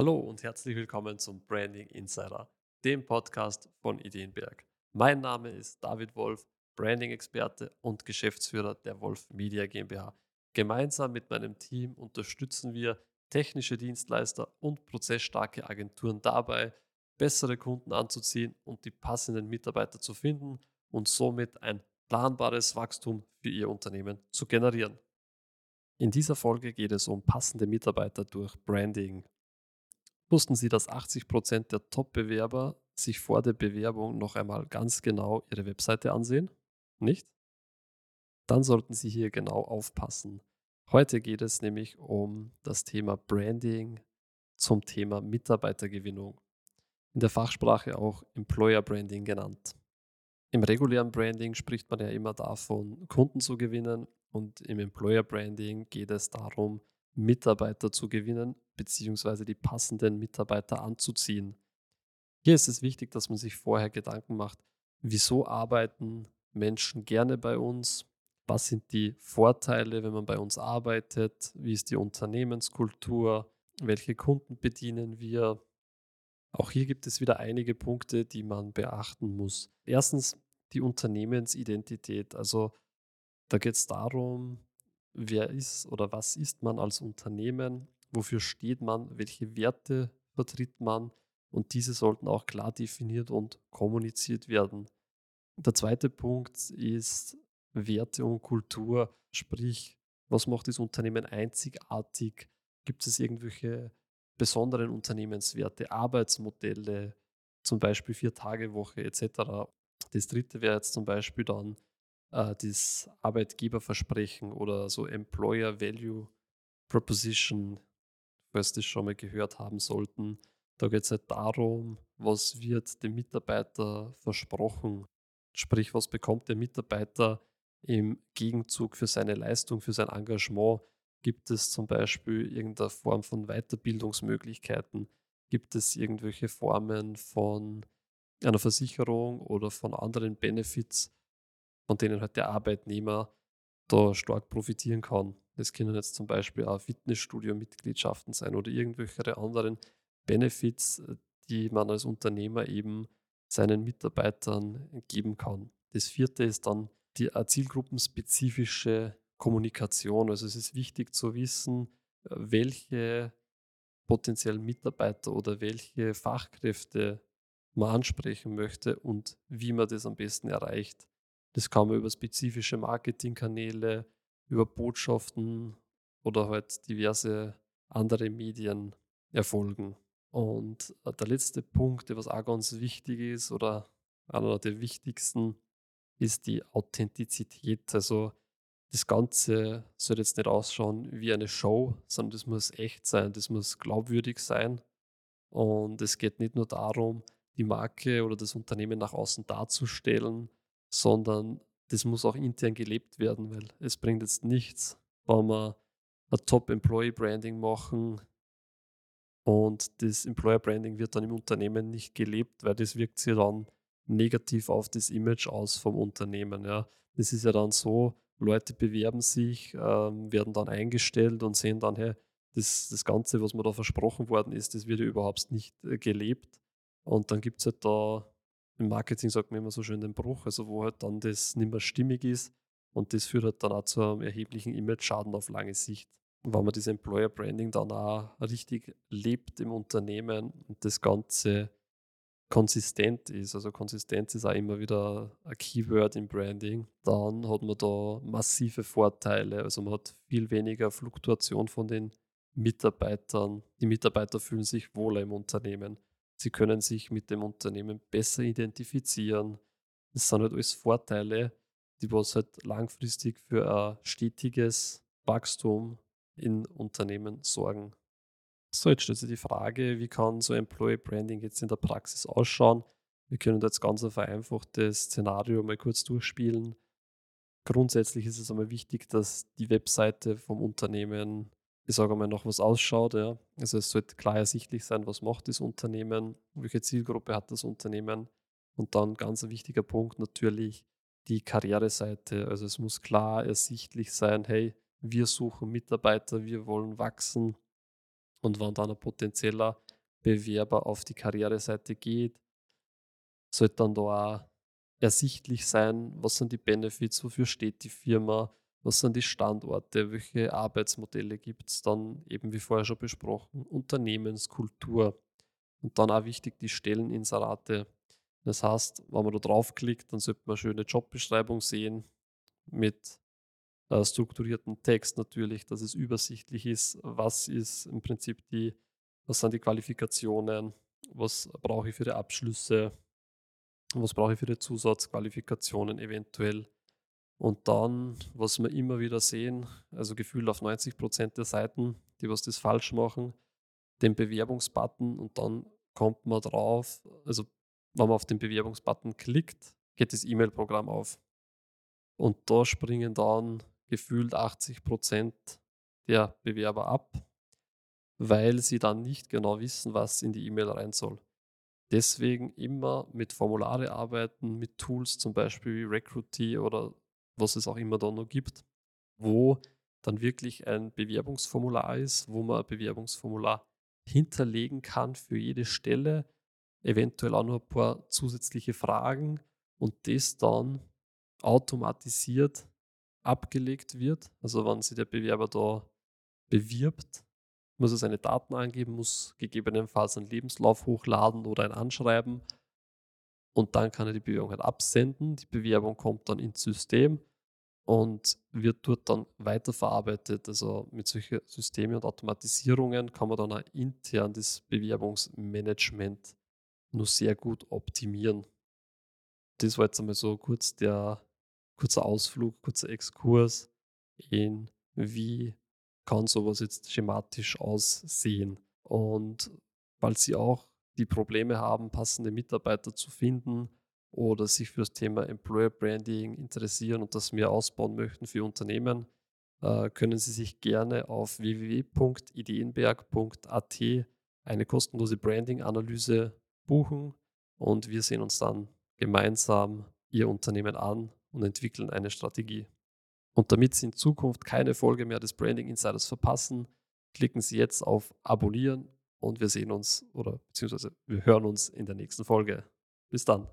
Hallo und herzlich willkommen zum Branding Insider, dem Podcast von Ideenberg. Mein Name ist David Wolf, Branding-Experte und Geschäftsführer der Wolf Media GmbH. Gemeinsam mit meinem Team unterstützen wir technische Dienstleister und prozessstarke Agenturen dabei, bessere Kunden anzuziehen und die passenden Mitarbeiter zu finden und somit ein planbares Wachstum für Ihr Unternehmen zu generieren. In dieser Folge geht es um passende Mitarbeiter durch Branding. Wussten Sie, dass 80% der Top-Bewerber sich vor der Bewerbung noch einmal ganz genau ihre Webseite ansehen? Nicht? Dann sollten Sie hier genau aufpassen. Heute geht es nämlich um das Thema Branding zum Thema Mitarbeitergewinnung. In der Fachsprache auch Employer Branding genannt. Im regulären Branding spricht man ja immer davon, Kunden zu gewinnen und im Employer Branding geht es darum, Mitarbeiter zu gewinnen bzw. die passenden Mitarbeiter anzuziehen. Hier ist es wichtig, dass man sich vorher Gedanken macht, wieso arbeiten Menschen gerne bei uns, was sind die Vorteile, wenn man bei uns arbeitet, wie ist die Unternehmenskultur, welche Kunden bedienen wir. Auch hier gibt es wieder einige Punkte, die man beachten muss. Erstens die Unternehmensidentität. Also da geht es darum, wer ist oder was ist man als Unternehmen, wofür steht man, welche Werte vertritt man und diese sollten auch klar definiert und kommuniziert werden. Der zweite Punkt ist Werte und Kultur, sprich, was macht das Unternehmen einzigartig? Gibt es irgendwelche besonderen Unternehmenswerte, Arbeitsmodelle, zum Beispiel Vier-Tage-Woche etc. Das dritte wäre jetzt zum Beispiel dann äh, das Arbeitgeberversprechen oder so Employer Value Proposition, falls das schon mal gehört haben sollten. Da geht es halt darum, was wird dem Mitarbeiter versprochen. Sprich, was bekommt der Mitarbeiter im Gegenzug für seine Leistung, für sein Engagement? Gibt es zum Beispiel irgendeine Form von Weiterbildungsmöglichkeiten? Gibt es irgendwelche Formen von einer Versicherung oder von anderen Benefits, von denen halt der Arbeitnehmer da stark profitieren kann? Das können jetzt zum Beispiel auch Fitnessstudio-Mitgliedschaften sein oder irgendwelche anderen Benefits, die man als Unternehmer eben seinen Mitarbeitern geben kann. Das vierte ist dann die zielgruppenspezifische Kommunikation. Also es ist wichtig zu wissen, welche potenziellen Mitarbeiter oder welche Fachkräfte man ansprechen möchte und wie man das am besten erreicht. Das kann man über spezifische Marketingkanäle, über Botschaften oder halt diverse andere Medien erfolgen. Und äh, der letzte Punkt, der was auch ganz wichtig ist oder einer der wichtigsten, ist die Authentizität. Also das Ganze soll jetzt nicht ausschauen wie eine Show, sondern das muss echt sein, das muss glaubwürdig sein. Und es geht nicht nur darum, die Marke oder das Unternehmen nach außen darzustellen, sondern das muss auch intern gelebt werden, weil es bringt jetzt nichts, wenn wir ein Top-Employee-Branding machen und das Employer-Branding wird dann im Unternehmen nicht gelebt, weil das wirkt sich dann negativ auf das Image aus vom Unternehmen. Ja. Das ist ja dann so, Leute bewerben sich, ähm, werden dann eingestellt und sehen dann, hey, das, das Ganze, was mir da versprochen worden ist, das wird ja überhaupt nicht äh, gelebt. Und dann gibt es halt da, im Marketing sagt man immer so schön den Bruch, also wo halt dann das nicht mehr stimmig ist und das führt halt dann auch zu einem erheblichen Image-Schaden auf lange Sicht. Und wenn man das Employer Branding dann auch richtig lebt im Unternehmen und das Ganze konsistent ist, also Konsistenz ist auch immer wieder ein Keyword im Branding, dann hat man da massive Vorteile. Also man hat viel weniger Fluktuation von den Mitarbeitern. Die Mitarbeiter fühlen sich wohler im Unternehmen. Sie können sich mit dem Unternehmen besser identifizieren. Das sind halt alles Vorteile, die was halt langfristig für ein stetiges Wachstum in Unternehmen sorgen. So, jetzt stellt sich die Frage, wie kann so Employee Branding jetzt in der Praxis ausschauen? Wir können jetzt ganz ein vereinfachtes Szenario mal kurz durchspielen. Grundsätzlich ist es einmal wichtig, dass die Webseite vom Unternehmen, ich sage mal, noch was ausschaut. Ja. Also es sollte klar ersichtlich sein, was macht das Unternehmen, welche Zielgruppe hat das Unternehmen. Und dann ganz ein wichtiger Punkt natürlich die Karriereseite. Also es muss klar ersichtlich sein, hey, wir suchen Mitarbeiter, wir wollen wachsen, und wenn dann ein potenzieller Bewerber auf die Karriereseite geht, sollte dann da auch ersichtlich sein, was sind die Benefits, wofür steht die Firma, was sind die Standorte, welche Arbeitsmodelle gibt es dann, eben wie vorher schon besprochen, Unternehmenskultur und dann auch wichtig die Stelleninserate. Das heißt, wenn man da draufklickt, dann sollte man eine schöne Jobbeschreibung sehen mit äh, strukturierten Text natürlich, dass es übersichtlich ist, was ist im Prinzip die, was sind die Qualifikationen, was brauche ich für die Abschlüsse, was brauche ich für die Zusatzqualifikationen eventuell. Und dann, was wir immer wieder sehen, also gefühlt auf 90 Prozent der Seiten, die was das falsch machen, den Bewerbungsbutton und dann kommt man drauf, also wenn man auf den Bewerbungsbutton klickt, geht das E-Mail-Programm auf. Und da springen dann gefühlt 80 Prozent der Bewerber ab, weil sie dann nicht genau wissen, was in die E-Mail rein soll. Deswegen immer mit Formulare arbeiten, mit Tools zum Beispiel wie Recruity oder was es auch immer da noch gibt, wo dann wirklich ein Bewerbungsformular ist, wo man ein Bewerbungsformular hinterlegen kann für jede Stelle, eventuell auch noch ein paar zusätzliche Fragen und das dann automatisiert abgelegt wird. Also wenn sich der Bewerber da bewirbt, muss er seine Daten angeben, muss gegebenenfalls einen Lebenslauf hochladen oder ein Anschreiben und dann kann er die Bewerbung halt absenden. Die Bewerbung kommt dann ins System und wird dort dann weiterverarbeitet. Also mit solchen Systemen und Automatisierungen kann man dann auch intern das Bewerbungsmanagement nur sehr gut optimieren. Das war jetzt einmal so kurz der kurzer Ausflug, kurzer Exkurs in wie kann sowas jetzt schematisch aussehen. Und weil sie auch die Probleme haben, passende Mitarbeiter zu finden, oder sich für das Thema Employer Branding interessieren und das mehr ausbauen möchten für Unternehmen, äh, können Sie sich gerne auf www.ideenberg.at eine kostenlose Branding-Analyse buchen und wir sehen uns dann gemeinsam Ihr Unternehmen an und entwickeln eine Strategie. Und damit Sie in Zukunft keine Folge mehr des Branding Insiders verpassen, klicken Sie jetzt auf Abonnieren und wir sehen uns oder beziehungsweise wir hören uns in der nächsten Folge. Bis dann.